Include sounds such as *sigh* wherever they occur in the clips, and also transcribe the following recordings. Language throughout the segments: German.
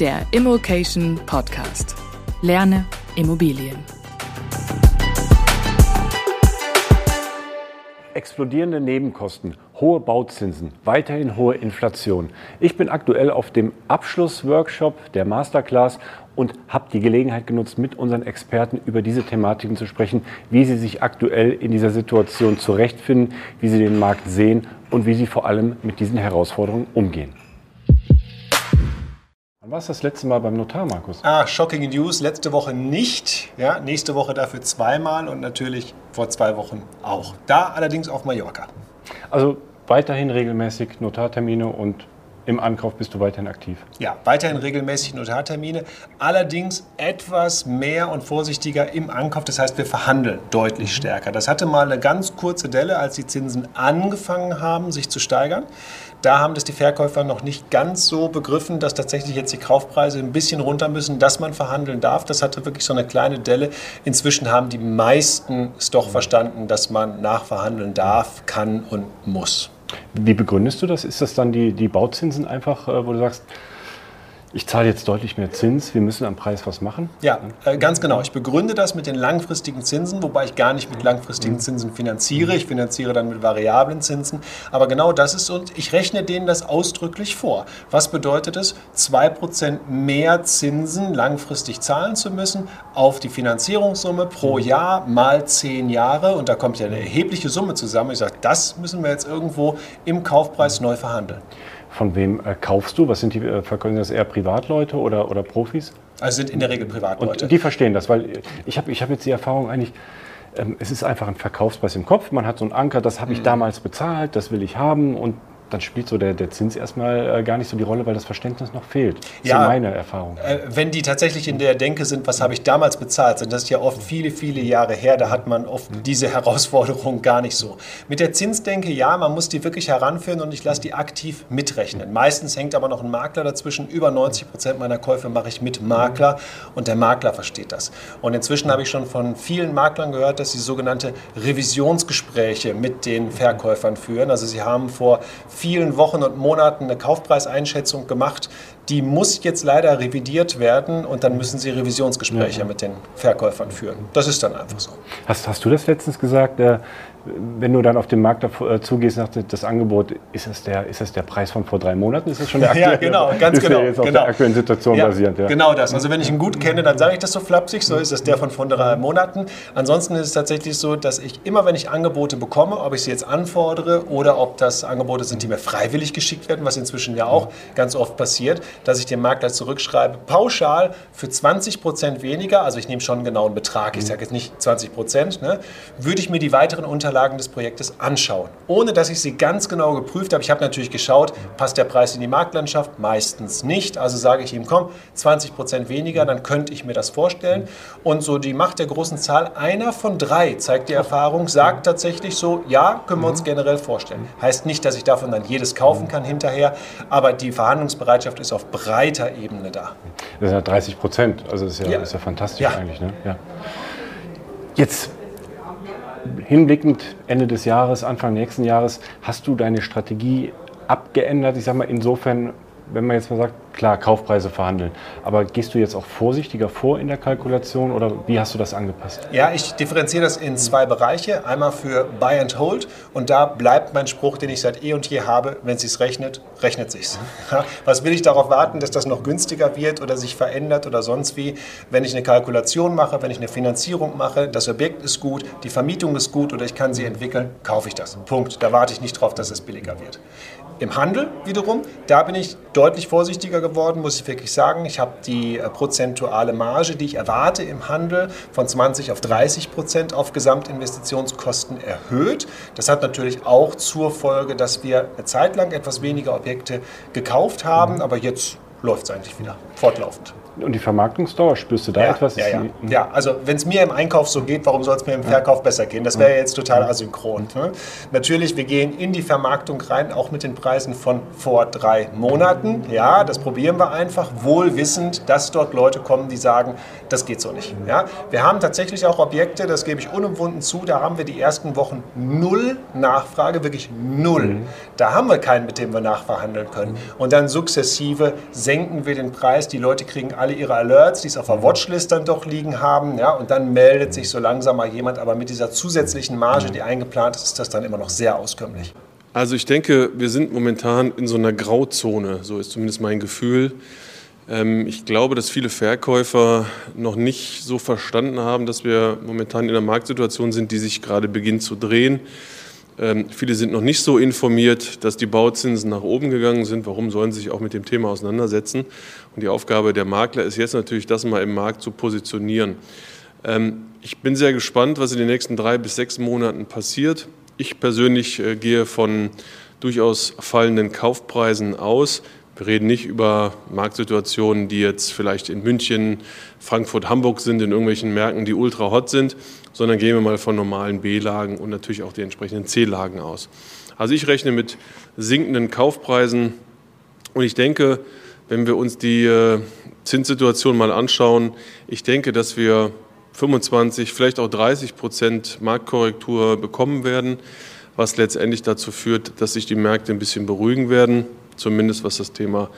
der Immokation Podcast. Lerne Immobilien. Explodierende Nebenkosten, hohe Bauzinsen, weiterhin hohe Inflation. Ich bin aktuell auf dem Abschlussworkshop der Masterclass und habe die Gelegenheit genutzt, mit unseren Experten über diese Thematiken zu sprechen, wie sie sich aktuell in dieser Situation zurechtfinden, wie sie den Markt sehen und wie sie vor allem mit diesen Herausforderungen umgehen. Wann war es das letzte Mal beim Notar, Markus? Ah, shocking news. Letzte Woche nicht. Ja, nächste Woche dafür zweimal und natürlich vor zwei Wochen auch. Da allerdings auf Mallorca. Also weiterhin regelmäßig Notartermine und im Ankauf bist du weiterhin aktiv. Ja, weiterhin regelmäßig Notartermine, allerdings etwas mehr und vorsichtiger im Ankauf. Das heißt, wir verhandeln deutlich stärker. Das hatte mal eine ganz kurze Delle, als die Zinsen angefangen haben, sich zu steigern. Da haben das die Verkäufer noch nicht ganz so begriffen, dass tatsächlich jetzt die Kaufpreise ein bisschen runter müssen, dass man verhandeln darf. Das hatte wirklich so eine kleine Delle. Inzwischen haben die meisten es doch verstanden, dass man nachverhandeln darf, kann und muss. Wie begründest du das? Ist das dann die, die Bauzinsen einfach, äh, wo du sagst, ich zahle jetzt deutlich mehr Zins, wir müssen am Preis was machen? Ja, äh, ganz genau. Ich begründe das mit den langfristigen Zinsen, wobei ich gar nicht mit langfristigen mhm. Zinsen finanziere. Ich finanziere dann mit variablen Zinsen. Aber genau das ist, und ich rechne denen das ausdrücklich vor. Was bedeutet es, 2% mehr Zinsen langfristig zahlen zu müssen auf die Finanzierungssumme pro mhm. Jahr mal 10 Jahre? Und da kommt ja eine erhebliche Summe zusammen. Ich sage, das müssen wir jetzt irgendwo im Kaufpreis neu verhandeln. Von wem äh, kaufst du? Was sind die, äh, verkaufen das eher Privatleute oder, oder Profis? Also sind in der Regel Privatleute. Und die verstehen das, weil ich habe ich hab jetzt die Erfahrung eigentlich, ähm, es ist einfach ein Verkaufspreis im Kopf. Man hat so einen Anker, das habe ich mhm. damals bezahlt, das will ich haben und dann spielt so der, der Zins erstmal äh, gar nicht so die Rolle, weil das Verständnis noch fehlt. Das ja, ist meine Erfahrung. Äh, wenn die tatsächlich in der Denke sind, was habe ich damals bezahlt, sind das ja oft viele, viele Jahre her, da hat man oft diese Herausforderung *laughs* gar nicht so. Mit der Zinsdenke, ja, man muss die wirklich heranführen und ich lasse die aktiv mitrechnen. Meistens hängt aber noch ein Makler dazwischen. Über 90 Prozent meiner Käufe mache ich mit Makler und der Makler versteht das. Und inzwischen habe ich schon von vielen Maklern gehört, dass sie sogenannte Revisionsgespräche mit den Verkäufern führen. Also sie haben vor vielen Wochen und Monaten eine Kaufpreiseinschätzung gemacht. Die muss jetzt leider revidiert werden und dann müssen Sie Revisionsgespräche ja. mit den Verkäufern führen. Das ist dann einfach so. Hast, hast du das letztens gesagt? Äh, wenn du dann auf den Markt äh, zugehst nach das Angebot, ist das, der, ist das der Preis von vor drei Monaten? Ist das schon *laughs* der aktuelle? Ja, genau, ganz ist genau. Der jetzt genau. auf der aktuellen Situation ja, basierend. Ja. Genau das. Also wenn ich ihn gut kenne, dann sage ich das so flapsig, so ist das der von vor drei Monaten. Ansonsten ist es tatsächlich so, dass ich immer, wenn ich Angebote bekomme, ob ich sie jetzt anfordere oder ob das Angebote sind, die mir freiwillig geschickt werden, was inzwischen ja auch ganz oft passiert, dass ich dem Makler zurückschreibe, pauschal für 20 Prozent weniger, also ich nehme schon einen genauen Betrag, ich sage jetzt nicht 20 Prozent, ne, würde ich mir die weiteren Unterlagen des Projektes anschauen, ohne dass ich sie ganz genau geprüft habe. Ich habe natürlich geschaut, passt der Preis in die Marktlandschaft? Meistens nicht. Also sage ich ihm, komm, 20 Prozent weniger, dann könnte ich mir das vorstellen. Und so die Macht der großen Zahl, einer von drei, zeigt die Erfahrung, sagt tatsächlich so, ja, können wir uns generell vorstellen. Heißt nicht, dass ich davon dann jedes kaufen kann hinterher, aber die Verhandlungsbereitschaft ist auf breiter Ebene da. Das sind ja 30 Prozent, also das ist ja, ja. Ist ja fantastisch ja. eigentlich. Ne? Ja. Jetzt hinblickend Ende des Jahres, Anfang nächsten Jahres, hast du deine Strategie abgeändert? Ich sage mal insofern, wenn man jetzt mal sagt, klar, Kaufpreise verhandeln. Aber gehst du jetzt auch vorsichtiger vor in der Kalkulation oder wie hast du das angepasst? Ja, ich differenziere das in zwei Bereiche. Einmal für Buy and Hold und da bleibt mein Spruch, den ich seit eh und je habe, wenn es sich rechnet, rechnet sich's. Was will ich darauf warten, dass das noch günstiger wird oder sich verändert oder sonst wie? Wenn ich eine Kalkulation mache, wenn ich eine Finanzierung mache, das Objekt ist gut, die Vermietung ist gut oder ich kann sie entwickeln, kaufe ich das. Punkt. Da warte ich nicht drauf, dass es billiger wird. Im Handel wiederum, da bin ich deutlich vorsichtiger geworden, muss ich wirklich sagen. Ich habe die äh, prozentuale Marge, die ich erwarte im Handel, von 20 auf 30 Prozent auf Gesamtinvestitionskosten erhöht. Das hat natürlich auch zur Folge, dass wir eine Zeit lang etwas weniger Objekte gekauft haben, aber jetzt läuft es eigentlich wieder fortlaufend. Und die Vermarktungsdauer, spürst du da ja, etwas? Ja, ja. ja also wenn es mir im Einkauf so geht, warum soll es mir im Verkauf ja. besser gehen? Das wäre jetzt total asynchron. Ne? Natürlich, wir gehen in die Vermarktung rein, auch mit den Preisen von vor drei Monaten. Ja, das probieren wir einfach, wohl wissend, dass dort Leute kommen, die sagen, das geht so nicht. Ja? Wir haben tatsächlich auch Objekte, das gebe ich unumwunden zu, da haben wir die ersten Wochen null Nachfrage, wirklich null. Mhm. Da haben wir keinen, mit dem wir nachverhandeln können. Und dann sukzessive senken senken wir den Preis. Die Leute kriegen alle ihre Alerts, die es auf der Watchlist dann doch liegen haben. Ja, und dann meldet sich so langsam mal jemand. Aber mit dieser zusätzlichen Marge, die eingeplant ist, ist das dann immer noch sehr auskömmlich. Also ich denke, wir sind momentan in so einer Grauzone, so ist zumindest mein Gefühl. Ähm, ich glaube, dass viele Verkäufer noch nicht so verstanden haben, dass wir momentan in einer Marktsituation sind, die sich gerade beginnt zu drehen. Ähm, viele sind noch nicht so informiert, dass die Bauzinsen nach oben gegangen sind. Warum sollen sie sich auch mit dem Thema auseinandersetzen? Und die Aufgabe der Makler ist jetzt natürlich, das mal im Markt zu positionieren. Ähm, ich bin sehr gespannt, was in den nächsten drei bis sechs Monaten passiert. Ich persönlich äh, gehe von durchaus fallenden Kaufpreisen aus. Wir reden nicht über Marktsituationen, die jetzt vielleicht in München, Frankfurt, Hamburg sind, in irgendwelchen Märkten, die ultra hot sind, sondern gehen wir mal von normalen B-Lagen und natürlich auch die entsprechenden C-Lagen aus. Also ich rechne mit sinkenden Kaufpreisen und ich denke, wenn wir uns die äh, Zinssituation mal anschauen, ich denke, dass wir 25, vielleicht auch 30 Prozent Marktkorrektur bekommen werden, was letztendlich dazu führt, dass sich die Märkte ein bisschen beruhigen werden, zumindest was das Thema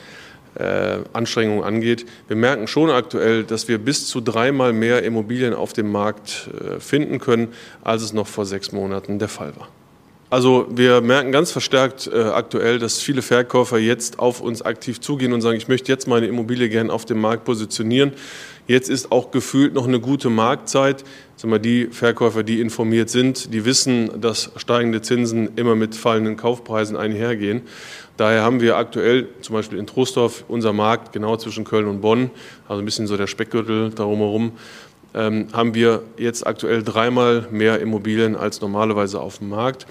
Anstrengungen angeht. Wir merken schon aktuell, dass wir bis zu dreimal mehr Immobilien auf dem Markt äh, finden können, als es noch vor sechs Monaten der Fall war. Also wir merken ganz verstärkt äh, aktuell, dass viele Verkäufer jetzt auf uns aktiv zugehen und sagen, ich möchte jetzt meine Immobilie gerne auf dem Markt positionieren. Jetzt ist auch gefühlt noch eine gute Marktzeit. die Verkäufer, die informiert sind, die wissen, dass steigende Zinsen immer mit fallenden Kaufpreisen einhergehen. Daher haben wir aktuell zum Beispiel in Trostorf unser Markt genau zwischen Köln und Bonn, also ein bisschen so der Speckgürtel darum herum, ähm, haben wir jetzt aktuell dreimal mehr Immobilien als normalerweise auf dem Markt.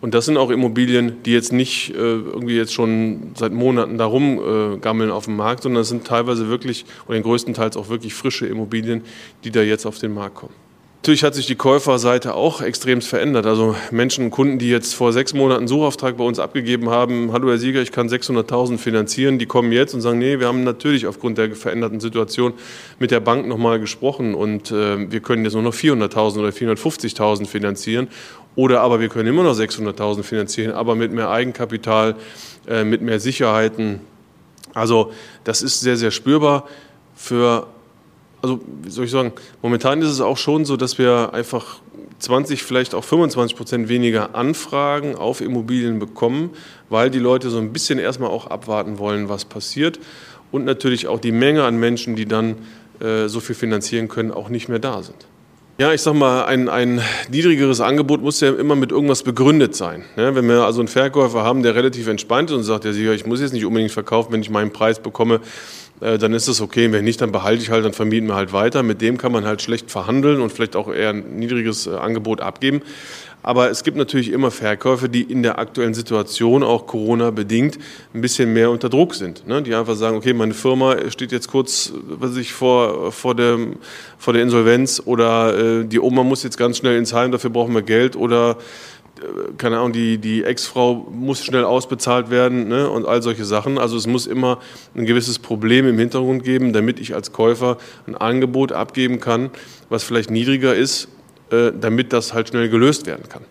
Und das sind auch Immobilien, die jetzt nicht äh, irgendwie jetzt schon seit Monaten darum äh, gammeln auf dem Markt, sondern es sind teilweise wirklich oder größtenteils auch wirklich frische Immobilien, die da jetzt auf den Markt kommen. Natürlich hat sich die Käuferseite auch extrem verändert. Also Menschen und Kunden, die jetzt vor sechs Monaten einen Suchauftrag bei uns abgegeben haben, hallo Herr Sieger, ich kann 600.000 finanzieren, die kommen jetzt und sagen, nee, wir haben natürlich aufgrund der veränderten Situation mit der Bank nochmal gesprochen und äh, wir können jetzt nur noch 400.000 oder 450.000 finanzieren oder aber wir können immer noch 600.000 finanzieren, aber mit mehr Eigenkapital, äh, mit mehr Sicherheiten. Also das ist sehr, sehr spürbar für also wie soll ich sagen, momentan ist es auch schon so, dass wir einfach 20, vielleicht auch 25 Prozent weniger Anfragen auf Immobilien bekommen, weil die Leute so ein bisschen erstmal auch abwarten wollen, was passiert und natürlich auch die Menge an Menschen, die dann äh, so viel finanzieren können, auch nicht mehr da sind. Ja, ich sag mal, ein, ein niedrigeres Angebot muss ja immer mit irgendwas begründet sein. Ja, wenn wir also einen Verkäufer haben, der relativ entspannt ist und sagt, ja, ich muss jetzt nicht unbedingt verkaufen, wenn ich meinen Preis bekomme, äh, dann ist das okay. Wenn nicht, dann behalte ich halt, dann vermieten wir halt weiter. Mit dem kann man halt schlecht verhandeln und vielleicht auch eher ein niedriges äh, Angebot abgeben. Aber es gibt natürlich immer Verkäufer, die in der aktuellen Situation, auch Corona-bedingt, ein bisschen mehr unter Druck sind. Ne? Die einfach sagen, okay, meine Firma steht jetzt kurz was ich, vor, vor, der, vor der Insolvenz oder äh, die Oma muss jetzt ganz schnell ins Heim, dafür brauchen wir Geld oder keine Ahnung, die, die Ex-Frau muss schnell ausbezahlt werden ne, und all solche Sachen. Also es muss immer ein gewisses Problem im Hintergrund geben, damit ich als Käufer ein Angebot abgeben kann, was vielleicht niedriger ist, äh, damit das halt schnell gelöst werden kann.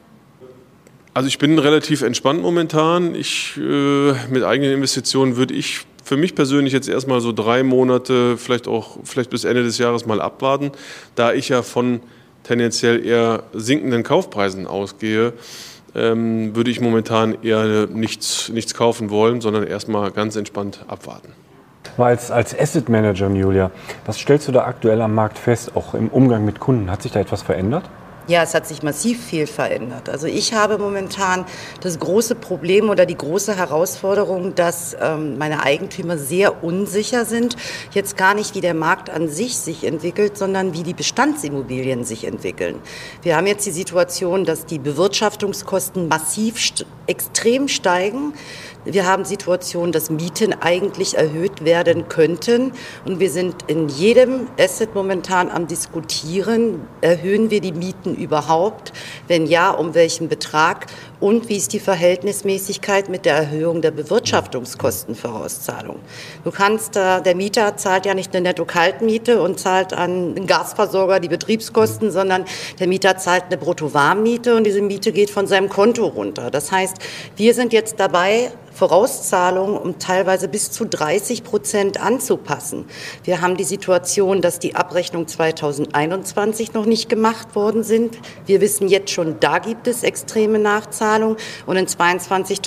Also ich bin relativ entspannt momentan. Ich, äh, mit eigenen Investitionen würde ich für mich persönlich jetzt erstmal so drei Monate, vielleicht auch vielleicht bis Ende des Jahres mal abwarten, da ich ja von tendenziell eher sinkenden Kaufpreisen ausgehe, ähm, würde ich momentan eher nichts, nichts kaufen wollen, sondern erstmal ganz entspannt abwarten. Als, als Asset Manager, Julia, was stellst du da aktuell am Markt fest, auch im Umgang mit Kunden? Hat sich da etwas verändert? Ja, es hat sich massiv viel verändert. Also ich habe momentan das große Problem oder die große Herausforderung, dass ähm, meine Eigentümer sehr unsicher sind. Jetzt gar nicht, wie der Markt an sich sich entwickelt, sondern wie die Bestandsimmobilien sich entwickeln. Wir haben jetzt die Situation, dass die Bewirtschaftungskosten massiv st extrem steigen. Wir haben Situationen, dass Mieten eigentlich erhöht werden könnten. Und wir sind in jedem Asset momentan am Diskutieren, erhöhen wir die Mieten überhaupt? Wenn ja, um welchen Betrag? und wie ist die Verhältnismäßigkeit mit der Erhöhung der Bewirtschaftungskostenvorauszahlung. Du kannst, äh, der Mieter zahlt ja nicht eine Netto-Kaltmiete und zahlt an den Gasversorger die Betriebskosten, sondern der Mieter zahlt eine Brutto-Warmmiete und diese Miete geht von seinem Konto runter. Das heißt, wir sind jetzt dabei, Vorauszahlungen um teilweise bis zu 30 Prozent anzupassen. Wir haben die Situation, dass die Abrechnung 2021 noch nicht gemacht worden sind. Wir wissen jetzt schon, da gibt es extreme Nachzahlungen und in, 22,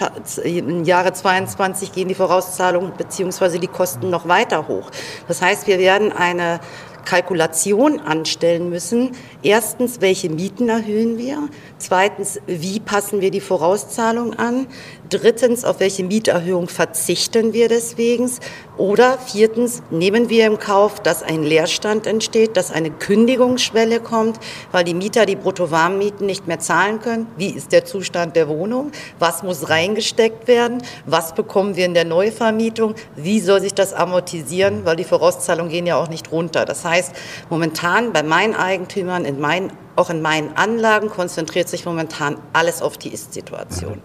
im Jahre 22 gehen die Vorauszahlungen bzw. die Kosten noch weiter hoch. Das heißt, wir werden eine Kalkulation anstellen müssen. Erstens, welche Mieten erhöhen wir? Zweitens, wie passen wir die Vorauszahlung an? Drittens, auf welche Mieterhöhung verzichten wir deswegen? Oder viertens, nehmen wir im Kauf, dass ein Leerstand entsteht, dass eine Kündigungsschwelle kommt, weil die Mieter die Bruttowarmmieten nicht mehr zahlen können? Wie ist der Zustand der Wohnung? Was muss reingesteckt werden? Was bekommen wir in der Neuvermietung? Wie soll sich das amortisieren? Weil die Vorauszahlungen gehen ja auch nicht runter. Das heißt, momentan bei meinen Eigentümern, in meinen, auch in meinen Anlagen konzentriert sich momentan alles auf die Ist-Situation.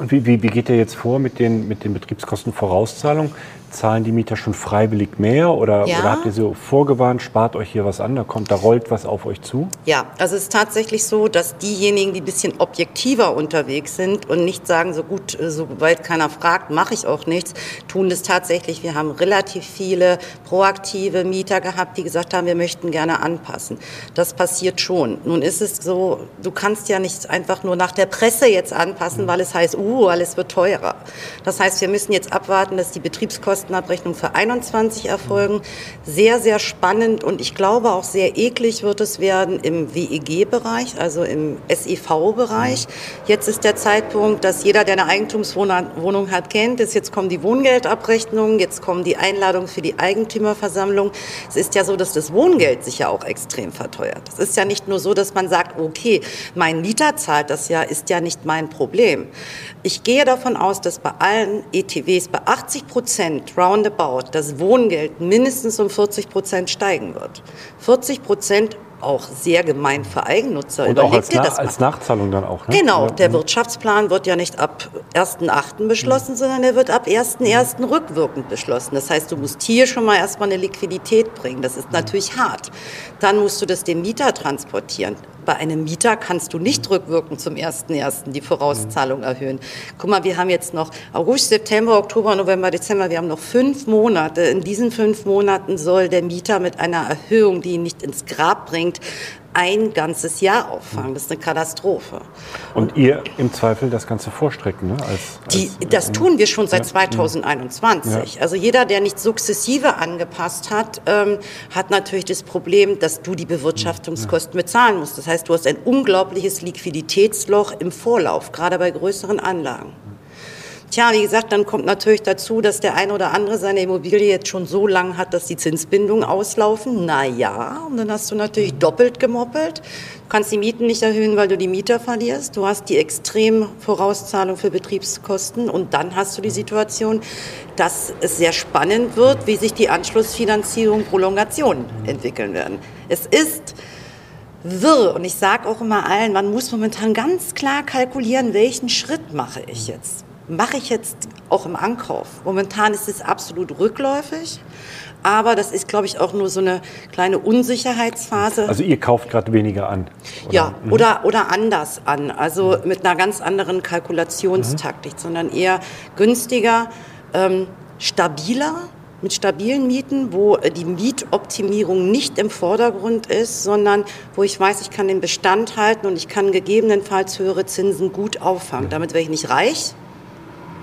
Wie, wie, wie, geht ihr jetzt vor mit den, mit den Betriebskostenvorauszahlungen? Zahlen die Mieter schon freiwillig mehr oder, ja. oder habt ihr so vorgewarnt, spart euch hier was an, da kommt, da rollt was auf euch zu? Ja, also es ist tatsächlich so, dass diejenigen, die ein bisschen objektiver unterwegs sind und nicht sagen, so gut, äh, sobald keiner fragt, mache ich auch nichts, tun das tatsächlich. Wir haben relativ viele proaktive Mieter gehabt, die gesagt haben, wir möchten gerne anpassen. Das passiert schon. Nun ist es so, du kannst ja nicht einfach nur nach der Presse jetzt anpassen, weil es heißt, uh, alles wird teurer. Das heißt, wir müssen jetzt abwarten, dass die Betriebskosten Kostenabrechnung für 21 erfolgen. Sehr, sehr spannend und ich glaube auch sehr eklig wird es werden im WEG-Bereich, also im SEV-Bereich. Jetzt ist der Zeitpunkt, dass jeder, der eine Eigentumswohnung hat, kennt, jetzt kommen die Wohngeldabrechnungen, jetzt kommen die Einladungen für die Eigentümerversammlung. Es ist ja so, dass das Wohngeld sich ja auch extrem verteuert. Es ist ja nicht nur so, dass man sagt, okay, mein Mieter zahlt das ja, ist ja nicht mein Problem. Ich gehe davon aus, dass bei allen ETWs bei 80 Prozent roundabout das Wohngeld mindestens um 40 Prozent steigen wird. 40 Prozent auch sehr gemein für Eigennutzer. Und auch als, Na als Nachzahlung dann auch. Ne? Genau, der Wirtschaftsplan wird ja nicht ab 1.8. beschlossen, mhm. sondern er wird ab 1.1. rückwirkend beschlossen. Das heißt, du musst hier schon mal erstmal eine Liquidität bringen. Das ist natürlich hart. Dann musst du das dem Mieter transportieren. Bei einem Mieter kannst du nicht rückwirkend zum 1.1. die Vorauszahlung erhöhen. Guck mal, wir haben jetzt noch August, September, Oktober, November, Dezember. Wir haben noch fünf Monate. In diesen fünf Monaten soll der Mieter mit einer Erhöhung, die ihn nicht ins Grab bringt, ein ganzes Jahr auffangen. Das ist eine Katastrophe. Und ihr im Zweifel das Ganze vorstrecken? Ne? Als, Die, als, das tun wir schon seit ja. 2021. Ja. Also jeder, der nicht sukzessive angepasst hat, ähm, hat natürlich das Problem, dass du die Bewirtschaftungskosten ja. bezahlen musst. Das heißt, du hast ein unglaubliches Liquiditätsloch im Vorlauf, gerade bei größeren Anlagen. Tja, wie gesagt, dann kommt natürlich dazu, dass der eine oder andere seine Immobilie jetzt schon so lang hat, dass die Zinsbindungen auslaufen. Na ja, und dann hast du natürlich doppelt gemoppelt. Du kannst die Mieten nicht erhöhen, weil du die Mieter verlierst. Du hast die extrem Vorauszahlung für Betriebskosten und dann hast du die Situation, dass es sehr spannend wird, wie sich die Anschlussfinanzierung, Prolongationen entwickeln werden. Es ist wirr und ich sage auch immer allen, man muss momentan ganz klar kalkulieren, welchen Schritt mache ich jetzt mache ich jetzt auch im Ankauf. Momentan ist es absolut rückläufig. Aber das ist, glaube ich, auch nur so eine kleine Unsicherheitsphase. Also ihr kauft gerade weniger an? Oder? Ja, mhm. oder, oder anders an. Also mit einer ganz anderen Kalkulationstaktik, mhm. sondern eher günstiger, ähm, stabiler mit stabilen Mieten, wo die Mietoptimierung nicht im Vordergrund ist, sondern wo ich weiß, ich kann den Bestand halten und ich kann gegebenenfalls höhere Zinsen gut auffangen. Damit wäre ich nicht reich,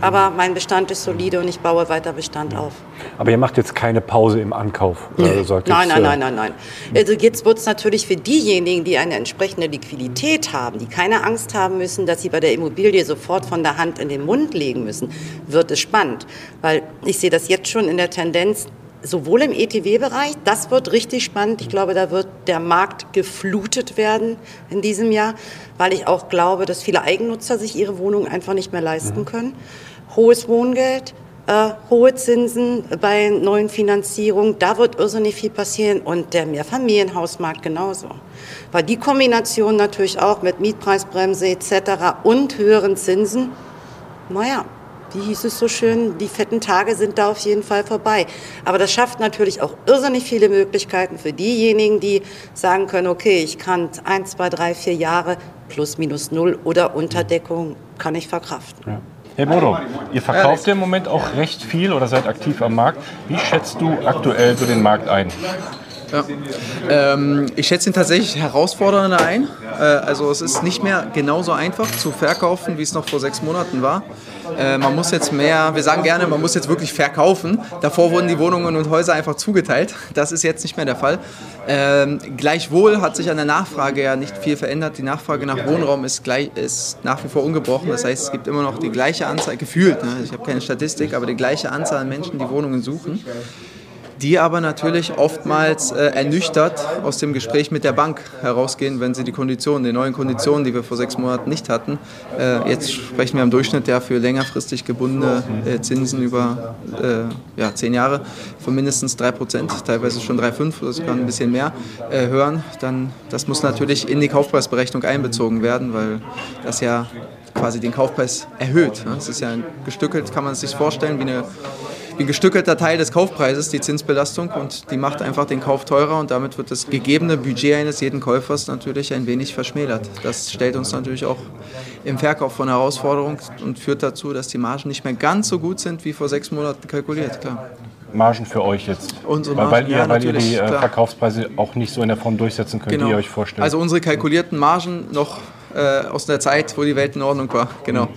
aber mein Bestand ist solide und ich baue weiter Bestand auf. Aber ihr macht jetzt keine Pause im Ankauf? Nee. Also nein, nein, nein, nein, nein. Also jetzt wird es natürlich für diejenigen, die eine entsprechende Liquidität haben, die keine Angst haben müssen, dass sie bei der Immobilie sofort von der Hand in den Mund legen müssen, wird es spannend. Weil ich sehe das jetzt schon in der Tendenz, sowohl im ETW-Bereich, das wird richtig spannend. Ich glaube, da wird der Markt geflutet werden in diesem Jahr, weil ich auch glaube, dass viele Eigennutzer sich ihre Wohnung einfach nicht mehr leisten mhm. können. Hohes Wohngeld, äh, hohe Zinsen bei neuen Finanzierungen. Da wird irrsinnig viel passieren und der Mehrfamilienhausmarkt genauso. Weil die Kombination natürlich auch mit Mietpreisbremse etc. und höheren Zinsen, naja, wie hieß es so schön, die fetten Tage sind da auf jeden Fall vorbei. Aber das schafft natürlich auch irrsinnig viele Möglichkeiten für diejenigen, die sagen können, okay, ich kann ein, zwei, drei, vier Jahre plus minus null oder Unterdeckung kann ich verkraften. Ja. Herr Bodo, ihr verkauft ja im Moment auch recht viel oder seid aktiv am Markt. Wie schätzt du aktuell so den Markt ein? Ja. Ähm, ich schätze ihn tatsächlich herausfordernder ein. Äh, also es ist nicht mehr genauso einfach zu verkaufen, wie es noch vor sechs Monaten war. Äh, man muss jetzt mehr, wir sagen gerne, man muss jetzt wirklich verkaufen. Davor wurden die Wohnungen und Häuser einfach zugeteilt. Das ist jetzt nicht mehr der Fall. Ähm, gleichwohl hat sich an der Nachfrage ja nicht viel verändert. Die Nachfrage nach Wohnraum ist, gleich, ist nach wie vor ungebrochen. Das heißt, es gibt immer noch die gleiche Anzahl, gefühlt, ne? ich habe keine Statistik, aber die gleiche Anzahl an Menschen, die Wohnungen suchen die aber natürlich oftmals äh, ernüchtert aus dem Gespräch mit der Bank herausgehen, wenn sie die Konditionen, die neuen Konditionen, die wir vor sechs Monaten nicht hatten, äh, jetzt sprechen wir im Durchschnitt ja für längerfristig gebundene äh, Zinsen über äh, ja, zehn Jahre von mindestens drei Prozent, teilweise schon 3,5 oder sogar ein bisschen mehr äh, hören, dann das muss natürlich in die Kaufpreisberechnung einbezogen werden, weil das ja quasi den Kaufpreis erhöht. Es ist ja gestückelt, kann man sich vorstellen, wie eine ein gestückelter Teil des Kaufpreises, die Zinsbelastung, und die macht einfach den Kauf teurer und damit wird das gegebene Budget eines jeden Käufers natürlich ein wenig verschmälert. Das stellt uns natürlich auch im Verkauf von Herausforderungen und führt dazu, dass die Margen nicht mehr ganz so gut sind wie vor sechs Monaten kalkuliert, klar. Margen für euch jetzt? Unsere Margen, weil, ihr, ja, weil ihr die klar. Verkaufspreise auch nicht so in der Form durchsetzen könnt, Genau. die ihr euch vorstellt. Also unsere kalkulierten Margen noch äh, aus der Zeit, wo die Welt in Ordnung war. Genau.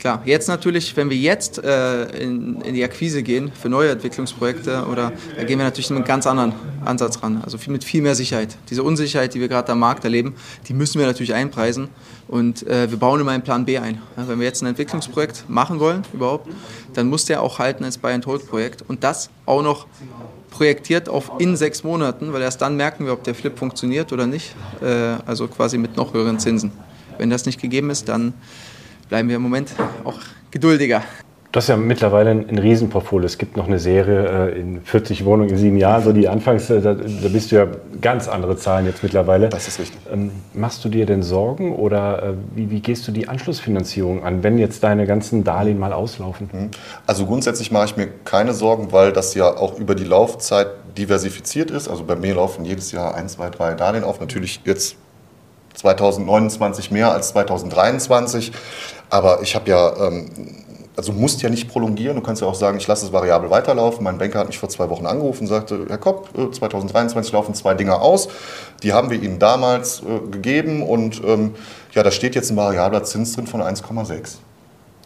Klar, jetzt natürlich, wenn wir jetzt äh, in, in die Akquise gehen für neue Entwicklungsprojekte, oder da gehen wir natürlich mit einem ganz anderen Ansatz ran. Also viel, mit viel mehr Sicherheit. Diese Unsicherheit, die wir gerade am Markt erleben, die müssen wir natürlich einpreisen. Und äh, wir bauen immer einen Plan B ein. Ja, wenn wir jetzt ein Entwicklungsprojekt machen wollen, überhaupt, dann muss der auch halten als Buy-and-Hold-Projekt. Und das auch noch projektiert auf in sechs Monaten, weil erst dann merken wir, ob der Flip funktioniert oder nicht. Äh, also quasi mit noch höheren Zinsen. Wenn das nicht gegeben ist, dann bleiben wir im Moment auch geduldiger. Das ist ja mittlerweile ein, ein Riesenportfolio. Es gibt noch eine Serie äh, in 40 Wohnungen in sieben Jahren. So die Anfangs, äh, da, da bist du ja ganz andere Zahlen jetzt mittlerweile. Das ist richtig. Ähm, machst du dir denn Sorgen oder äh, wie, wie gehst du die Anschlussfinanzierung an, wenn jetzt deine ganzen Darlehen mal auslaufen? Also grundsätzlich mache ich mir keine Sorgen, weil das ja auch über die Laufzeit diversifiziert ist. Also bei mir laufen jedes Jahr ein, zwei, drei Darlehen auf. Natürlich jetzt 2029 mehr als 2023. Aber ich habe ja, ähm, also musst ja nicht prolongieren. Du kannst ja auch sagen, ich lasse es variabel weiterlaufen. Mein Banker hat mich vor zwei Wochen angerufen und sagte, Herr Kopp, äh, 2023 laufen zwei Dinge aus. Die haben wir Ihnen damals äh, gegeben und ähm, ja, da steht jetzt ein variabler Zins drin von 1,6.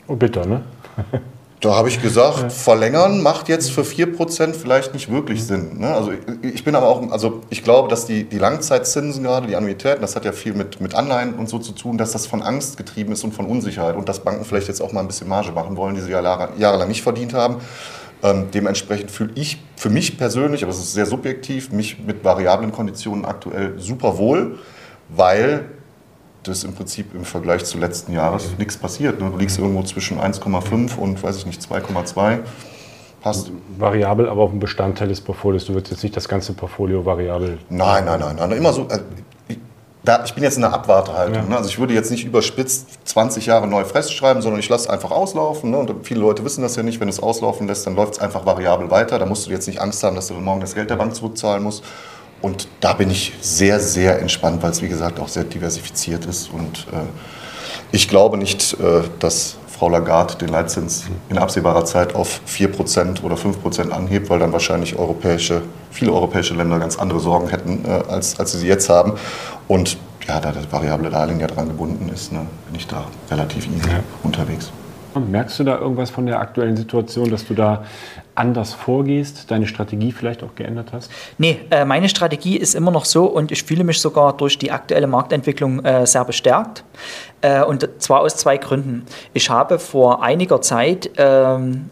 Oh, bitter, ne? *laughs* Da habe ich gesagt, verlängern macht jetzt für 4% vielleicht nicht wirklich Sinn. Ne? Also ich bin aber auch, also ich glaube, dass die, die Langzeitzinsen gerade, die Annuitäten, das hat ja viel mit, mit Anleihen und so zu tun, dass das von Angst getrieben ist und von Unsicherheit und dass Banken vielleicht jetzt auch mal ein bisschen Marge machen wollen, die sie ja jahre- jahrelang nicht verdient haben. Ähm, dementsprechend fühle ich für mich persönlich, aber es ist sehr subjektiv, mich mit variablen Konditionen aktuell super wohl, weil das im Prinzip im Vergleich zu letzten Jahres nichts passiert. ne? Du liegst irgendwo zwischen 1,5 und, weiß ich nicht, 2,2. Passt. Variabel, aber auch ein Bestandteil des Portfolios. Du würdest jetzt nicht das ganze Portfolio variabel. Nein, nein, nein, nein. Immer so. äh, ich- Da, ich bin jetzt in der Abwartehaltung. Ja. Ne? Also ich würde jetzt nicht überspitzt 20 Jahre neu festschreiben, sondern ich lasse es einfach auslaufen. Ne? Und viele Leute wissen das ja nicht. Wenn du es auslaufen lässt, dann läuft es einfach variabel weiter. Da musst du jetzt nicht Angst haben, dass du morgen das Geld der Bank zurückzahlen musst. Und da bin ich sehr, sehr entspannt, weil es wie gesagt auch sehr diversifiziert ist. Und äh, ich glaube nicht, äh, dass Frau Lagarde den Leitzins in absehbarer Zeit auf 4% oder 5% anhebt, weil dann wahrscheinlich europäische, viele europäische Länder ganz andere Sorgen hätten, äh, als, als sie sie jetzt haben. Und ja, da das variable Darlehen ja dran gebunden ist, ne, bin ich da relativ easy unterwegs. Merkst du da irgendwas von der aktuellen Situation, dass du da anders vorgehst, deine Strategie vielleicht auch geändert hast? Nee, äh, meine Strategie ist immer noch so und ich fühle mich sogar durch die aktuelle Marktentwicklung äh, sehr bestärkt. Äh, und zwar aus zwei Gründen. Ich habe vor einiger Zeit ähm,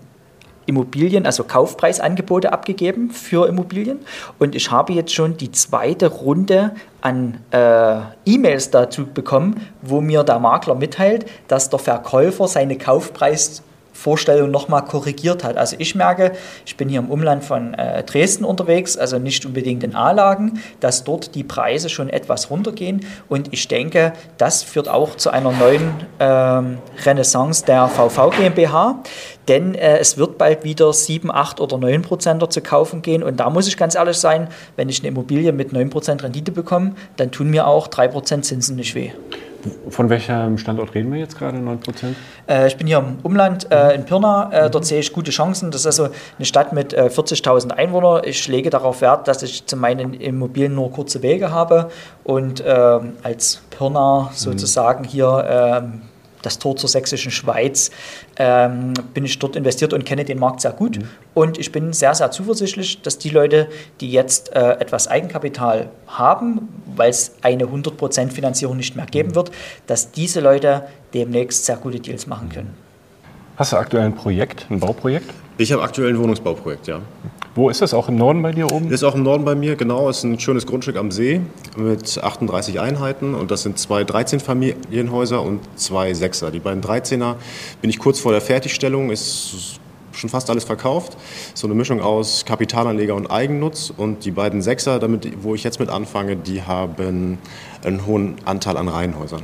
Immobilien, also Kaufpreisangebote abgegeben für Immobilien. Und ich habe jetzt schon die zweite Runde an äh, E-Mails dazu bekommen, wo mir der Makler mitteilt, dass der Verkäufer seine Kaufpreis Vorstellung nochmal korrigiert hat. Also ich merke, ich bin hier im Umland von äh, Dresden unterwegs, also nicht unbedingt in A-Lagen, dass dort die Preise schon etwas runtergehen und ich denke, das führt auch zu einer neuen ähm, Renaissance der VV GmbH, denn äh, es wird bald wieder 7, 8 oder 9 Prozent zu kaufen gehen und da muss ich ganz ehrlich sein, wenn ich eine Immobilie mit 9 Prozent Rendite bekomme, dann tun mir auch 3 Prozent Zinsen nicht weh. Von welchem Standort reden wir jetzt gerade, 9 Prozent? Äh, ich bin hier im Umland äh, in Pirna. Äh, dort sehe ich gute Chancen. Das ist also eine Stadt mit 40.000 äh, Einwohnern. Ich lege darauf Wert, dass ich zu meinen Immobilien nur kurze Wege habe und ähm, als Pirna sozusagen hier ähm, das Tor zur sächsischen Schweiz, ähm, bin ich dort investiert und kenne den Markt sehr gut. Mhm. Und ich bin sehr, sehr zuversichtlich, dass die Leute, die jetzt äh, etwas Eigenkapital haben, weil es eine 100% Finanzierung nicht mehr geben wird, dass diese Leute demnächst sehr gute Deals machen können. Hast du aktuell ein Projekt, ein Bauprojekt? Ich habe aktuell ein Wohnungsbauprojekt, ja. Wo ist das? Auch im Norden bei dir oben? Das ist auch im Norden bei mir, genau. Es ist ein schönes Grundstück am See mit 38 Einheiten und das sind zwei 13-Familienhäuser und zwei Sechser. Die beiden 13er bin ich kurz vor der Fertigstellung, ist schon fast alles verkauft. So eine Mischung aus Kapitalanleger und Eigennutz. Und die beiden Sechser, damit, wo ich jetzt mit anfange, die haben einen hohen Anteil an Reihenhäusern.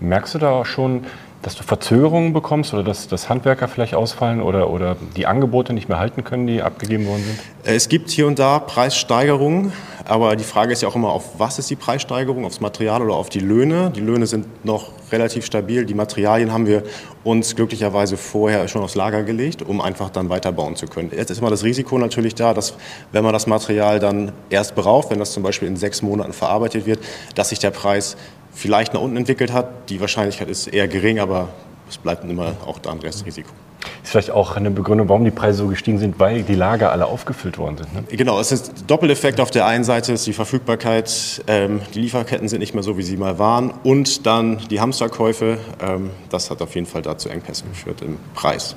Merkst du da schon, dass du Verzögerungen bekommst oder dass, dass Handwerker vielleicht ausfallen oder, oder die Angebote nicht mehr halten können, die abgegeben worden sind? Es gibt hier und da Preissteigerungen, aber die Frage ist ja auch immer, auf was ist die Preissteigerung, aufs Material oder auf die Löhne. Die Löhne sind noch relativ stabil, die Materialien haben wir uns glücklicherweise vorher schon aufs Lager gelegt, um einfach dann weiterbauen zu können. Jetzt ist immer das Risiko natürlich da, dass wenn man das Material dann erst berauft, wenn das zum Beispiel in sechs Monaten verarbeitet wird, dass sich der Preis vielleicht nach unten entwickelt hat. Die Wahrscheinlichkeit ist eher gering, aber es bleibt immer auch da ein Restrisiko. Ist vielleicht auch eine Begründung, warum die Preise so gestiegen sind, weil die Lager alle aufgefüllt worden sind. Ne? Genau, es ist Doppeleffekt. Auf der einen Seite ist die Verfügbarkeit, ähm, die Lieferketten sind nicht mehr so, wie sie mal waren. Und dann die Hamsterkäufe, ähm, das hat auf jeden Fall dazu Engpässen geführt im Preis.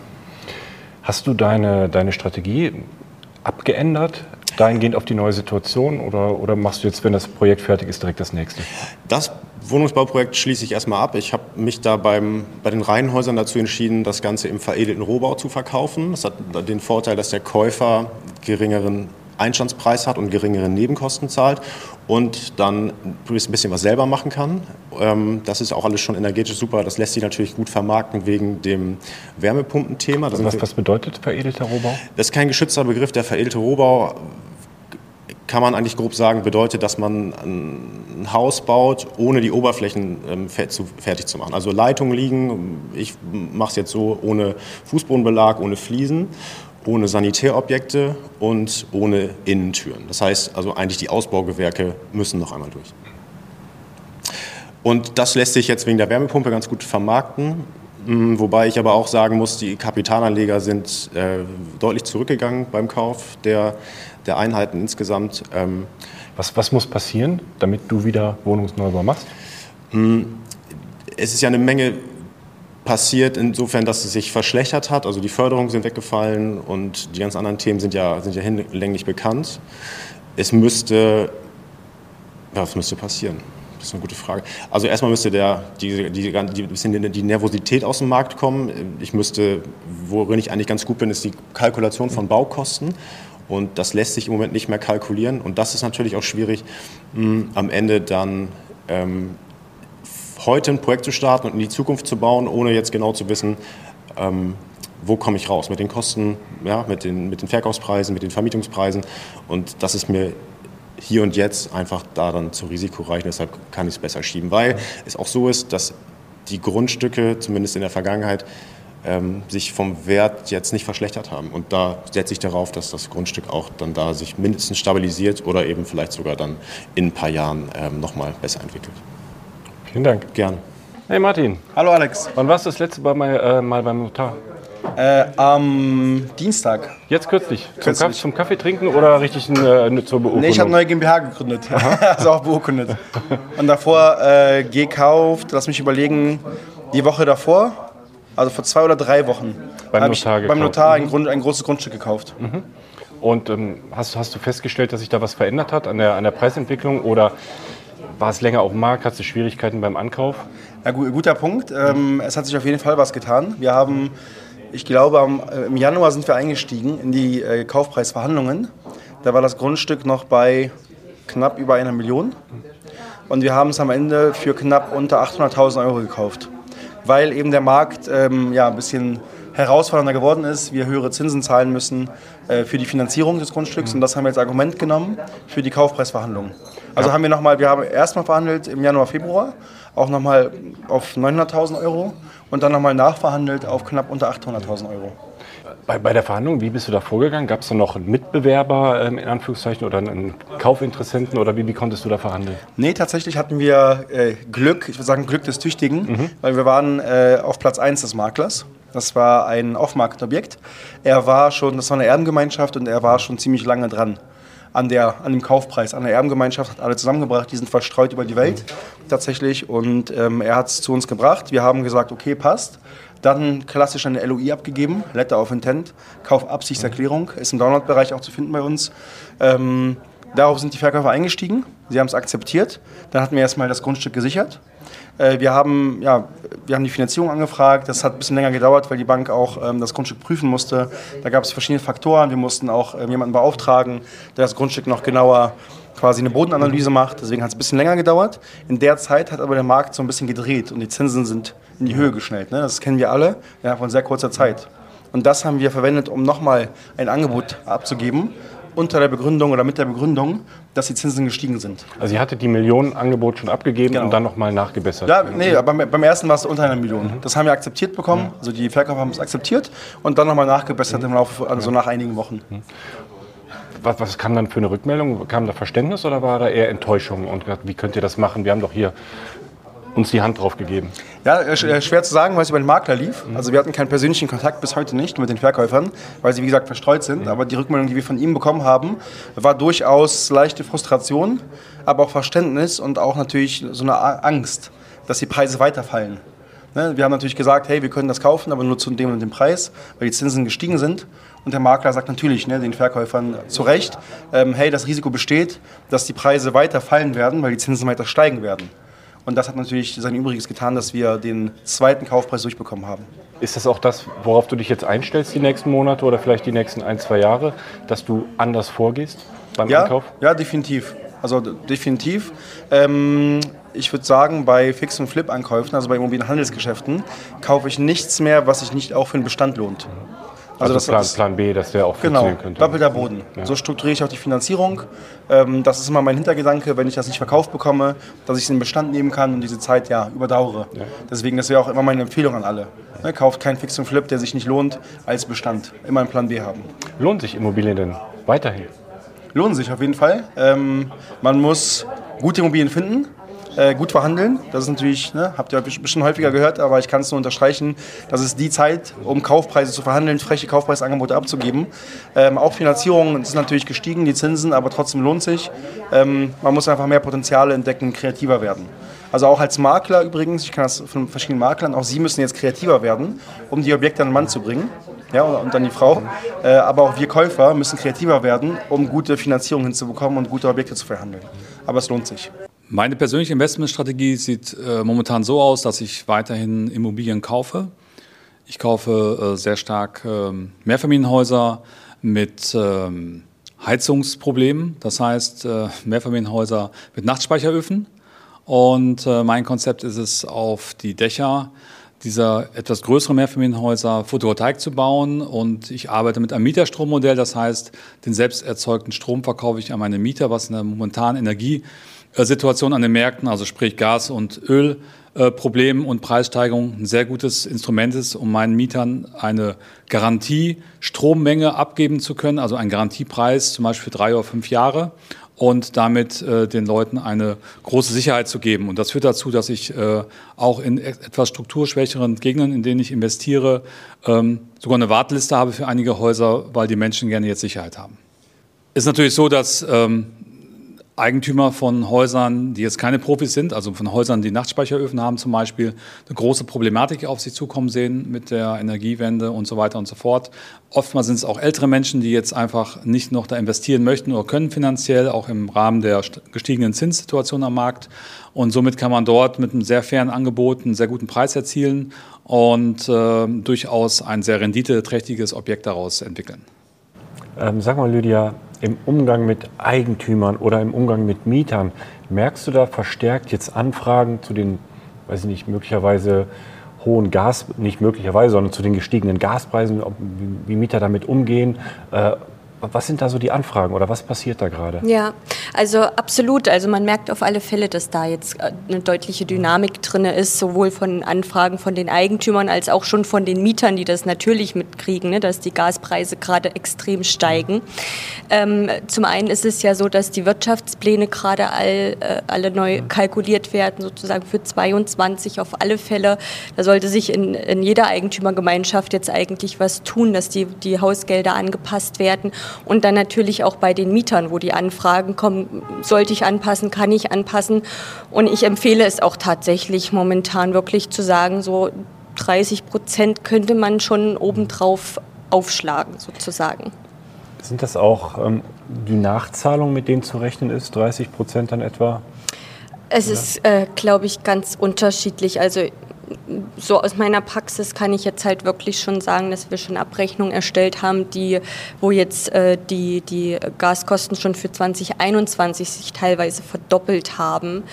Hast du deine, deine Strategie abgeändert, dahingehend auf die neue Situation oder, oder machst du jetzt, wenn das Projekt fertig ist, direkt das nächste? Das Wohnungsbauprojekt schließe ich erstmal ab. Ich habe mich da beim, bei den Reihenhäusern dazu entschieden, das Ganze im veredelten Rohbau zu verkaufen. Das hat den Vorteil, dass der Käufer geringeren Einstandspreis hat und geringere Nebenkosten zahlt und dann ein bisschen was selber machen kann. Ähm, das ist auch alles schon energetisch super. Das lässt sich natürlich gut vermarkten wegen dem Wärmepumpenthema. Was, was bedeutet veredelter Rohbau? Das ist kein geschützter Begriff. Der veredelte Rohbau kann man eigentlich grob sagen, bedeutet, dass man ein Haus baut, ohne die Oberflächen ähm, fertig zu machen. Also Leitungen liegen, ich mache es jetzt so, ohne Fußbodenbelag, ohne Fliesen, ohne Sanitärobjekte und ohne Innentüren. Das heißt also eigentlich die Ausbaugewerke müssen noch einmal durch. Und das lässt sich jetzt wegen der Wärmepumpe ganz gut vermarkten. Mm, wobei ich aber auch sagen muss, die Kapitalanleger sind äh, deutlich zurückgegangen beim Kauf der der Einheiten insgesamt. Ähm, was, was muss passieren, damit du wieder Wohnungsneubau machst? Hm, es ist ja eine Menge passiert, insofern, dass es sich verschlechtert hat. Also die Förderungen sind weggefallen und die ganz anderen Themen sind ja, sind ja hinlänglich bekannt. Es müsste, was müsste passieren? Das ist eine gute Frage. Also erstmal müsste der, die, die, die, die Nervosität aus dem Markt kommen. Ich müsste, worin ich eigentlich ganz gut bin, ist die Kalkulation von Baukosten. Und das lässt sich im Moment nicht mehr kalkulieren. Und das ist natürlich auch schwierig, hm, am Ende dann ähm, heute ein Projekt zu starten und in die Zukunft zu bauen, ohne jetzt genau zu wissen, ähm, wo komme ich raus mit den Kosten, ja, mit, den, mit den Verkaufspreisen, mit den Vermietungspreisen. Und das ist mir hier und jetzt einfach da dann zu risikoreich. Deshalb kann ich es besser schieben, weil es auch so ist, dass die Grundstücke, zumindest in der Vergangenheit, ähm, sich vom Wert jetzt nicht verschlechtert haben. Und da setze ich darauf, dass das Grundstück auch dann da sich mindestens stabilisiert oder eben vielleicht sogar dann in ein paar Jahren ähm, nochmal besser entwickelt. Vielen Dank. Gern. Hey Martin. Hallo Alex. Wann warst du das letzte Mal, äh, mal beim Notar? Äh, am Dienstag. Jetzt kürzlich? Zum, kürzlich. Kaffee, zum Kaffee trinken oder richtig äh, zur Beurkundung? Nee, ich habe neue GmbH gegründet. *laughs* also auch beurkundet. Und davor äh, gekauft, lass mich überlegen, die Woche davor also vor zwei oder drei Wochen beim Notar, beim Notar ein, mhm. Grund, ein, großes Grundstück gekauft. Mhm. Und ähm, hast, hast du festgestellt, dass sich da was verändert hat an der, an der Preisentwicklung oder war es länger auf dem Markt? Hast du Schwierigkeiten beim Ankauf? Ja, guter Punkt. Ähm, es hat sich auf jeden Fall was getan. Wir haben Ich glaube, am, äh, im Januar sind wir eingestiegen in die äh, Kaufpreisverhandlungen. Da war das Grundstück noch bei knapp über einer Million. Und wir haben es am Ende für knapp unter 800.000 Euro gekauft. Weil eben der Markt ähm, ja, ein bisschen herausfordernder geworden ist, wir höhere Zinsen zahlen müssen äh, für die Finanzierung des Grundstücks. Und das haben wir als Argument genommen für die Kaufpreisverhandlungen. Also ja. haben wir nochmal, wir haben erstmal verhandelt im Januar, Februar, auch nochmal auf 900.000 Euro und dann nochmal nachverhandelt auf knapp unter 800.000 Euro. Bei, bei, der Verhandlung, wie bist du da vorgegangen? Gab es da noch einen Mitbewerber ähm, in Anführungszeichen oder einen Kaufinteressenten oder wie, wie konntest du da verhandeln? Nee, tatsächlich hatten wir äh, Glück, ich würde sagen Glück des Tüchtigen, mhm. weil wir waren äh, auf Platz 1 des Maklers. Das war ein Off-Market-Objekt. Er war schon, das war eine Erbengemeinschaft und er war schon ziemlich lange dran an, der, an dem Kaufpreis, an der Erbengemeinschaft, hat alle zusammengebracht, die sind verstreut über die Welt tatsächlich und ähm, er hat es zu uns gebracht. Wir haben gesagt, okay, passt. Dann klassisch eine LOI abgegeben, Letter of Intent, Kaufabsichtserklärung, ist im Download-Bereich auch zu finden bei uns. Ähm, darauf sind die Verkäufer eingestiegen, sie haben es akzeptiert. Dann hatten wir erstmal das Grundstück gesichert. Äh, wir haben, ja, wir haben die Finanzierung angefragt. Das hat ein bisschen länger gedauert, weil die Bank auch ähm, das Grundstück prüfen musste. Da gab es verschiedene Faktoren. Wir mussten auch ähm, jemanden beauftragen, der das Grundstück noch genauer quasi eine Bodenanalyse macht. Deswegen hat es ein bisschen länger gedauert. In der Zeit hat aber der Markt so ein bisschen gedreht und die Zinsen sind in die Höhe geschnellt. Ne? Das kennen wir alle innerhalb von sehr kurzer Zeit. Und das haben wir verwendet, um nochmal ein Angebot abzugeben unter der Begründung oder mit der Begründung, dass die Zinsen gestiegen sind. Also ihr hattet die Millionenangebot schon abgegeben genau. und dann nochmal nachgebessert? Ja, nee, aber beim ersten war es unter einer Million. Mhm. Das haben wir akzeptiert bekommen, mhm. also die Verkäufer haben es akzeptiert und dann nochmal nachgebessert mhm. im Laufe, also nach einigen Wochen. Mhm. Was, was, kam dann für eine Rückmeldung? Kam da Verständnis oder war da eher Enttäuschung? Und wie könnt ihr das machen? Wir haben doch hier uns die Hand drauf gegeben. Ja, äh, äh, schwer zu sagen, weil es über den Makler lief. Mhm. Also wir hatten keinen persönlichen Kontakt bis heute nicht mit den Verkäufern, weil sie wie gesagt verstreut sind. Mhm. Aber die Rückmeldung, die wir von ihm bekommen haben, war durchaus leichte Frustration, aber auch Verständnis und auch natürlich so eine Angst, dass die Preise weiterfallen. Ne, wir haben natürlich gesagt, hey, wir können das kaufen, aber nur zu dem und dem Preis, weil die Zinsen gestiegen sind. Und der Makler sagt natürlich ne, den Verkäufern zu Recht, ähm, hey, das Risiko besteht, dass die Preise weiter fallen werden, weil die Zinsen weiter steigen werden. Und das hat natürlich sein Übriges getan, dass wir den zweiten Kaufpreis durchbekommen haben. Ist das auch das, worauf du dich jetzt einstellst die nächsten Monate oder vielleicht die nächsten ein, zwei Jahre, dass du anders vorgehst beim ja, Einkauf? Ja, definitiv. Also definitiv. Ähm, ich würde sagen, bei Fix- und Flip-Ankäufen, also bei Immobilienhandelsgeschäften, kaufe ich nichts mehr, was sich nicht auch für den Bestand lohnt. Also, also Plan, Plan, B, dass der auch genau, funktionieren könnte. doppelter Boden. Ja. So strukturiere ich auch die Finanzierung. Ähm, das ist immer mein Hintergedanke, wenn ich das nicht verkauft bekomme, dass ich es in den Bestand nehmen kann und diese Zeit ja überdauere. Ja. Deswegen, das wäre auch immer meine Empfehlung an alle. Ne, kauft keinen Fix und Flip, der sich nicht lohnt, als Bestand. Immer einen Plan B haben. Lohnt sich Immobilien denn weiterhin? Lohnt sich auf jeden Fall. Ähm, man muss gute Immobilien finden äh, gut verhandeln. Das ist natürlich, ne, habt ihr bestimmt häufiger gehört, aber ich kann es nur unterstreichen, das ist die Zeit, um Kaufpreise zu verhandeln, freche Kaufpreisangebote abzugeben. Ähm, auch Finanzierungen sind natürlich gestiegen, die Zinsen, aber trotzdem lohnt sich. Ähm, man muss einfach mehr Potenziale entdecken, kreativer werden. Also auch als Makler übrigens, ich kann das von verschiedenen Maklern, auch Sie müssen jetzt kreativer werden, um die Objekte an den Mann zu bringen. Ja, und dann die Frau. Äh, aber auch wir Käufer müssen kreativer werden, um gute Finanzierung hinzubekommen und gute Objekte zu verhandeln. Aber es lohnt sich. Meine persönliche Investmentstrategie sieht äh, momentan so aus, dass ich weiterhin Immobilien kaufe. Ich kaufe äh, sehr stark äh, Mehrfamilienhäuser mit ähm, Heizungsproblemen, das heißt äh, Mehrfamilienhäuser mit Nachtspeicheröfen. Und äh, mein Konzept ist es, auf die Dächer dieser etwas größeren Mehrfamilienhäuser Photovoltaik zu bauen. Und ich arbeite mit einem Mieterstrommodell, das heißt, den selbst erzeugten Strom verkaufe ich an meine Mieter, was in der momentanen Energie Situation an den Märkten, also sprich Gas- und Ölproblemen und Preissteigerung, ein sehr gutes Instrument ist, um meinen Mietern eine Garantie Strommenge abgeben zu können, also einen Garantiepreis zum Beispiel für drei oder fünf Jahre und damit äh, den Leuten eine große Sicherheit zu geben. Und das führt dazu, dass ich äh, auch in etwas strukturschwächeren Gegenden, in denen ich investiere, ähm, sogar eine Warteliste habe für einige Häuser, weil die Menschen gerne jetzt Sicherheit haben. Ist natürlich so, dass ähm, Eigentümer von Häusern, die jetzt keine Profis sind, also von Häusern, die Nachtspeicheröfen haben zum Beispiel, eine große Problematik auf sich zukommen sehen mit der Energiewende und so weiter und so fort. Oftmals sind es auch ältere Menschen, die jetzt einfach nicht noch da investieren möchten oder können finanziell, auch im Rahmen der gestiegenen Zinssituation am Markt. Und somit kann man dort mit einem sehr fairen Angebot einen sehr guten Preis erzielen und äh, durchaus ein sehr renditeträchtiges Objekt daraus entwickeln. Ähm, sag mal, Lydia, im Umgang mit Eigentümern oder im Umgang mit Mietern, merkst du da verstärkt jetzt Anfragen zu den, weiß ich nicht, möglicherweise hohen Gas, nicht möglicherweise, sondern zu den gestiegenen Gaspreisen, ob, wie, Mieter damit umgehen? Äh, was sind da so die Anfragen oder was passiert da gerade? Ja, also absolut. Also man merkt auf alle Fälle, dass da jetzt äh, eine deutliche Dynamik drin ist, sowohl von Anfragen von den Eigentümern als auch schon von den Mietern, die das natürlich mitkriegen, ne, dass die Gaspreise gerade extrem steigen. Ähm, zum einen ist es ja so, dass die Wirtschaftspläne gerade all, äh, alle neu kalkuliert werden, sozusagen für 22 auf alle Fälle. Da sollte sich in, in jeder Eigentümergemeinschaft jetzt eigentlich was tun, dass die, die Hausgelder angepasst werden und dann natürlich auch bei den Mietern, wo die Anfragen kommen, sollte ich anpassen, kann ich anpassen. Und ich empfehle es auch tatsächlich momentan wirklich zu sagen, so 30 Prozent könnte man schon obendrauf aufschlagen sozusagen. Sind das auch ähm, die Nachzahlung, mit denen zu rechnen ist, 30 Prozent dann etwa? Es ist, äh, glaube ich, ganz unterschiedlich. Also so aus meiner Praxis kann ich jetzt halt wirklich schon sagen, dass wir schon Abrechnungen erstellt haben, die, wo jetzt äh, die, die Gaskosten schon für 2021 sich teilweise verdoppelt haben.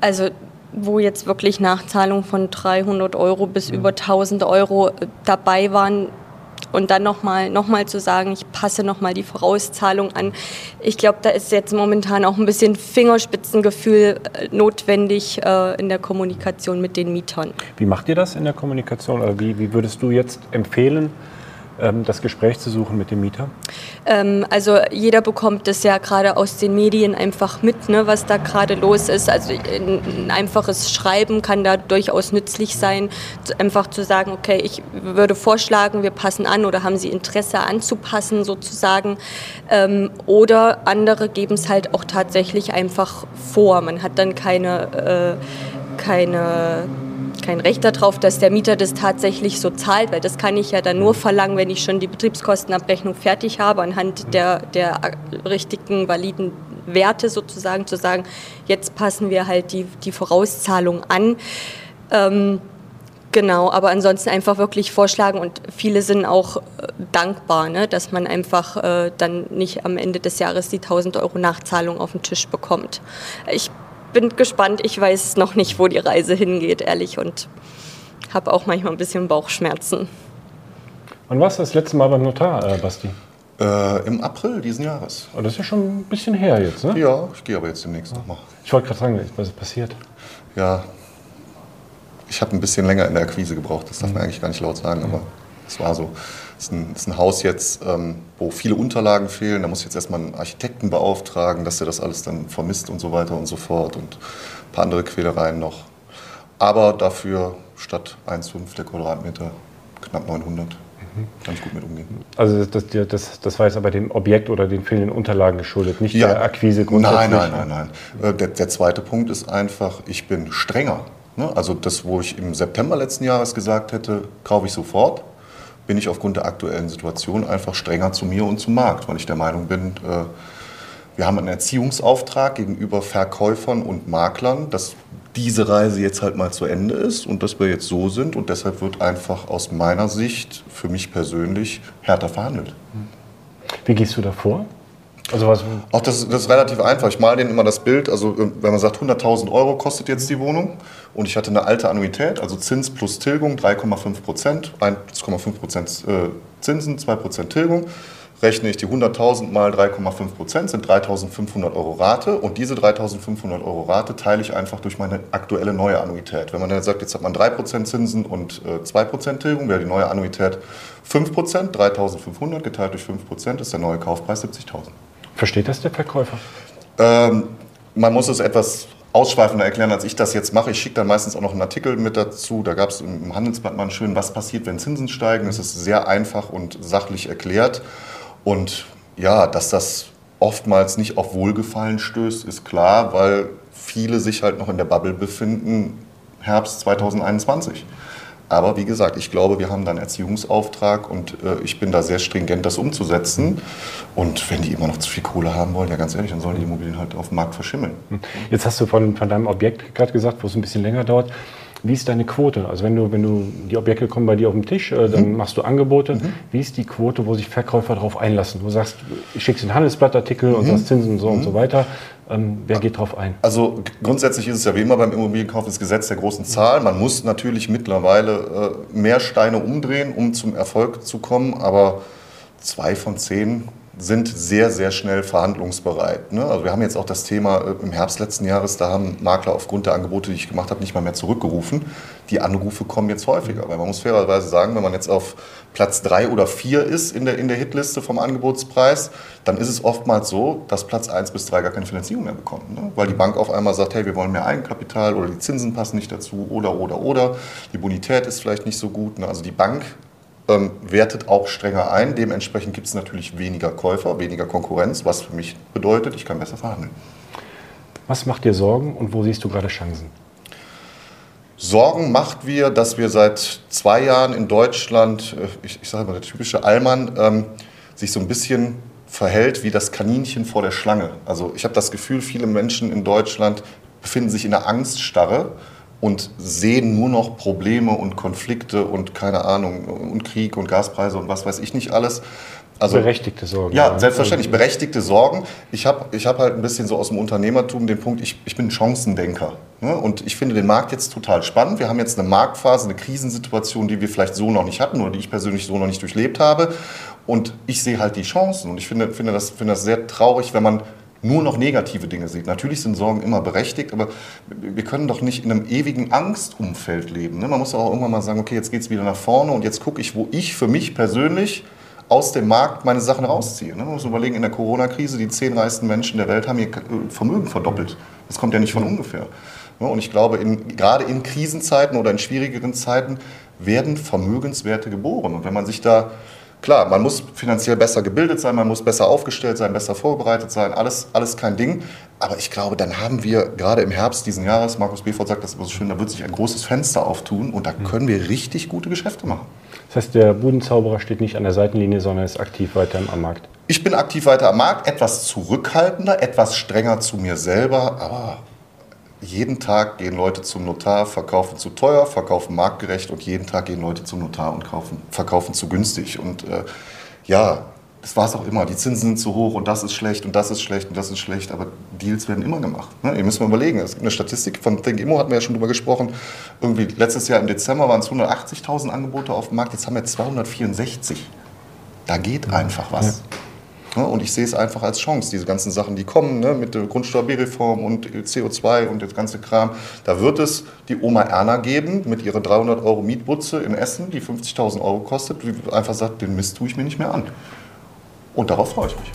Also wo jetzt wirklich Nachzahlungen von 300 Euro bis über 1000 Euro äh, dabei waren, und dann nochmal noch mal zu sagen, ich passe nochmal die Vorauszahlung an. Ich glaube, da ist jetzt momentan auch ein bisschen Fingerspitzengefühl äh, notwendig äh, in der Kommunikation mit den Mietern. Wie macht ihr das in der Kommunikation? Oder wie, wie würdest du jetzt empfehlen, das Gespräch zu suchen mit dem Mieter? Ähm, also jeder bekommt das ja gerade aus den Medien einfach mit, ne, was da gerade los ist. Also ein einfaches Schreiben kann da durchaus nützlich sein, einfach zu sagen, okay, ich würde vorschlagen, wir passen an oder haben Sie Interesse anzupassen sozusagen. Ähm, oder andere geben es halt auch tatsächlich einfach vor. Man hat dann keine, äh, keine kein Recht darauf, dass der Mieter das tatsächlich so zahlt, weil das kann ich ja dann nur verlangen, wenn ich schon die Betriebskostenabrechnung fertig habe, anhand der, der richtigen, validen Werte sozusagen zu sagen, jetzt passen wir halt die, die Vorauszahlung an. Ähm, Genau, aber ansonsten einfach wirklich vorschlagen und viele sind auch äh, dankbar, ne, dass man einfach äh, dann nicht am Ende des Jahres die 1000 Euro Nachzahlung auf den Tisch bekommt. Ich bin gespannt. Ich weiß noch nicht, wo die Reise hingeht, ehrlich, und habe auch manchmal ein bisschen Bauchschmerzen. Wann warst du das letzte Mal beim Notar, äh, Basti? Äh, Im April diesen Jahres. Oh, das ist ja schon ein bisschen her jetzt, ne? Ja, ich gehe aber jetzt demnächst nochmal. Ich wollte gerade sagen, was ist passiert? Ja, ich habe ein bisschen länger in der Akquise gebraucht. Das darf man eigentlich gar nicht laut sagen, aber es war so. Ist, ist ein, Haus jetzt, ähm, wo viele Unterlagen fehlen. Da muss ich jetzt erstmal einen Architekten beauftragen, dass er das alles dann vermisst und so weiter und so fort. Und ein paar andere Quälereien noch. Aber dafür statt 1,5 der Quadratmeter knapp 900. Mhm. Kann ich gut mit umgehen. Also das, das, das war jetzt aber dem Objekt oder den fehlenden Unterlagen geschuldet, nicht ja. der Akquise grundsätzlich? Nein, nein, nein, nein. Äh, der, der zweite Punkt ist einfach, ich bin strenger. Ne? Also das, wo ich im September letzten Jahres gesagt hätte, kaufe ich sofort, bin ich aufgrund der aktuellen Situation einfach strenger zu mir und zum Markt, weil ich der Meinung bin, äh, wir haben einen Erziehungsauftrag gegenüber Verkäufern und Maklern, dass diese Reise jetzt halt mal zu Ende ist und dass wir jetzt so sind und deshalb wird einfach aus meiner Sicht für mich persönlich härter verhandelt. Wie gehst du da vor? Also was Auch das, das, ist relativ einfach. Ich male denen immer das Bild. Also wenn man sagt, 100.000 Euro kostet jetzt die Wohnung und ich hatte eine alte Annuität, also Zins plus Tilgung 3,5 Prozent, 1,5 Prozent äh, Zinsen, 2 Prozent Tilgung, rechne ich die 100.000 mal 3,5 Prozent, sind 3.500 Euro Rate und diese 3.500 Euro Rate teile ich einfach durch meine aktuelle neue Annuität. Wenn man dann sagt, jetzt hat man 3 Prozent Zinsen und 2 äh, Prozent Tilgung, wäre die neue Annuität 5 Prozent, 3.500 geteilt durch 5 Prozent ist der neue Kaufpreis 70.000. Versteht das der Verkäufer? Ähm, man muss es etwas ausschweifender erklären, als ich das jetzt mache. Ich schicke dann meistens auch noch einen Artikel mit dazu. Da gab es im Handelsblatt mal schön, was passiert, wenn Zinsen steigen. Es ist sehr einfach und sachlich erklärt. Und ja, dass das oftmals nicht auf Wohlgefallen stößt, ist klar, weil viele sich halt noch in der Bubble befinden, Herbst 2021. Aber wie gesagt, ich glaube, wir haben da einen Erziehungsauftrag und äh, ich bin da sehr stringent, das umzusetzen. Und wenn die immer noch zu viel Kohle haben wollen, ja ganz ehrlich, dann sollen die Immobilien halt auf dem Markt verschimmeln. Jetzt hast du von, von deinem Objekt gerade gesagt, wo es ein bisschen länger dauert. Wie ist deine Quote? Also wenn du, wenn du die Objekte kommen bei dir auf den Tisch, äh, dann machst du Angebote. Wie ist die Quote, wo sich Verkäufer darauf einlassen? Du sagst, ich schicke einen Handelsblattartikel und sagst Zinsen so und so weiter. Ähm, wer geht darauf ein? Also grundsätzlich ist es ja wie immer beim Immobilienkauf das Gesetz der großen Zahl. Man muss natürlich mittlerweile äh, mehr Steine umdrehen, um zum Erfolg zu kommen, aber zwei von zehn sind sehr, sehr schnell verhandlungsbereit. Ne? Also wir haben jetzt auch das Thema äh, im Herbst letzten Jahres, da haben Makler aufgrund der Angebote, die ich gemacht habe, nicht mal mehr zurückgerufen. Die Anrufe kommen jetzt häufiger, weil man muss fairerweise sagen, wenn man jetzt auf Platz drei oder vier ist in der, in der Hitliste vom Angebotspreis, dann ist es oftmals so, dass Platz eins bis drei gar keine Finanzierung mehr bekommen. Ne? Weil die Bank auf einmal sagt, hey, wir wollen mehr Eigenkapital oder die Zinsen passen nicht dazu oder, oder, oder. Die Bonität ist vielleicht nicht so gut. Ne? Also die Bank ähm, wertet auch strenger ein. Dementsprechend gibt es natürlich weniger Käufer, weniger Konkurrenz, was für mich bedeutet, ich kann besser verhandeln. Was macht dir Sorgen und wo siehst du gerade Chancen? Sorgen macht wir, dass wir seit zwei Jahren in Deutschland, äh, ich, ich sage mal der typische Allmann, ähm, sich so ein bisschen verhält wie das Kaninchen vor der Schlange. Also ich habe das Gefühl, viele Menschen in Deutschland befinden sich in einer Angststarre und sehen nur noch Probleme und Konflikte und keine Ahnung und Krieg und Gaspreise und was weiß ich nicht alles. Also Berechtigte Sorgen. Ja, selbstverständlich. Berechtigte Sorgen. Ich habe ich hab halt ein bisschen so aus dem Unternehmertum den Punkt, ich, ich bin Chancendenker. Ne? Und ich finde den Markt jetzt total spannend. Wir haben jetzt eine Marktphase, eine Krisensituation, die wir vielleicht so noch nicht hatten oder die ich persönlich so noch nicht durchlebt habe. Und ich sehe halt die Chancen. Und ich finde, finde, das, finde das sehr traurig, wenn man nur noch negative Dinge sieht. Natürlich sind Sorgen immer berechtigt, aber wir können doch nicht in einem ewigen Angstumfeld leben. Ne? Man muss auch irgendwann mal sagen, okay, jetzt geht es wieder nach vorne und jetzt gucke ich, wo ich für mich persönlich aus dem Markt meine Sachen rausziehe. Ne? Man muss überlegen, in der Corona-Krise, die zehn reichsten Menschen der Welt haben ihr äh, Vermögen verdoppelt. Das kommt ja nicht von ungefähr. Ne? Und ich glaube, in, gerade in Krisenzeiten oder in schwierigeren Zeiten werden Vermögenswerte geboren. Und wenn man sich da, klar, man muss finanziell besser gebildet sein, man muss besser aufgestellt sein, besser vorbereitet sein, alles, alles kein Ding. Aber ich glaube, dann haben wir gerade im Herbst diesen Jahres, Markus Befort sagt das immer so schön, da wird sich ein großes Fenster auftun und da können wir richtig gute Geschäfte machen. Das heißt, der Budenzauberer steht nicht an der Seitenlinie, sondern ist aktiv weiter am Markt. Ich bin aktiv weiter am Markt, etwas zurückhaltender, etwas strenger zu mir selber, aber jeden Tag gehen Leute zum Notar, verkaufen zu teuer, verkaufen marktgerecht und jeden Tag gehen Leute zum Notar und kaufen, verkaufen zu günstig. Und äh, ja, das war es auch immer. Die Zinsen sind zu hoch und das ist schlecht und das ist schlecht und das ist schlecht, aber Deals werden immer gemacht. Ne? Ihr müsst mal überlegen, es gibt eine Statistik von Think Immo, hatten wir ja schon drüber gesprochen. Irgendwie letztes Jahr im Dezember waren es 180.000 Angebote auf dem Markt, jetzt haben wir 264. Da geht einfach was. Ja, und ich sehe es einfach als Chance, diese ganzen Sachen, die kommen, ne, mit der Grundsteuer-B-Reform und CO2 und das ganze Kram. Da wird es die Oma Erna geben mit ihrer 300 Euro Mietbutze in Essen, die 50.000 Euro kostet, die einfach sagt, den Mist tue ich mir nicht mehr an. Und darauf freue ich mich.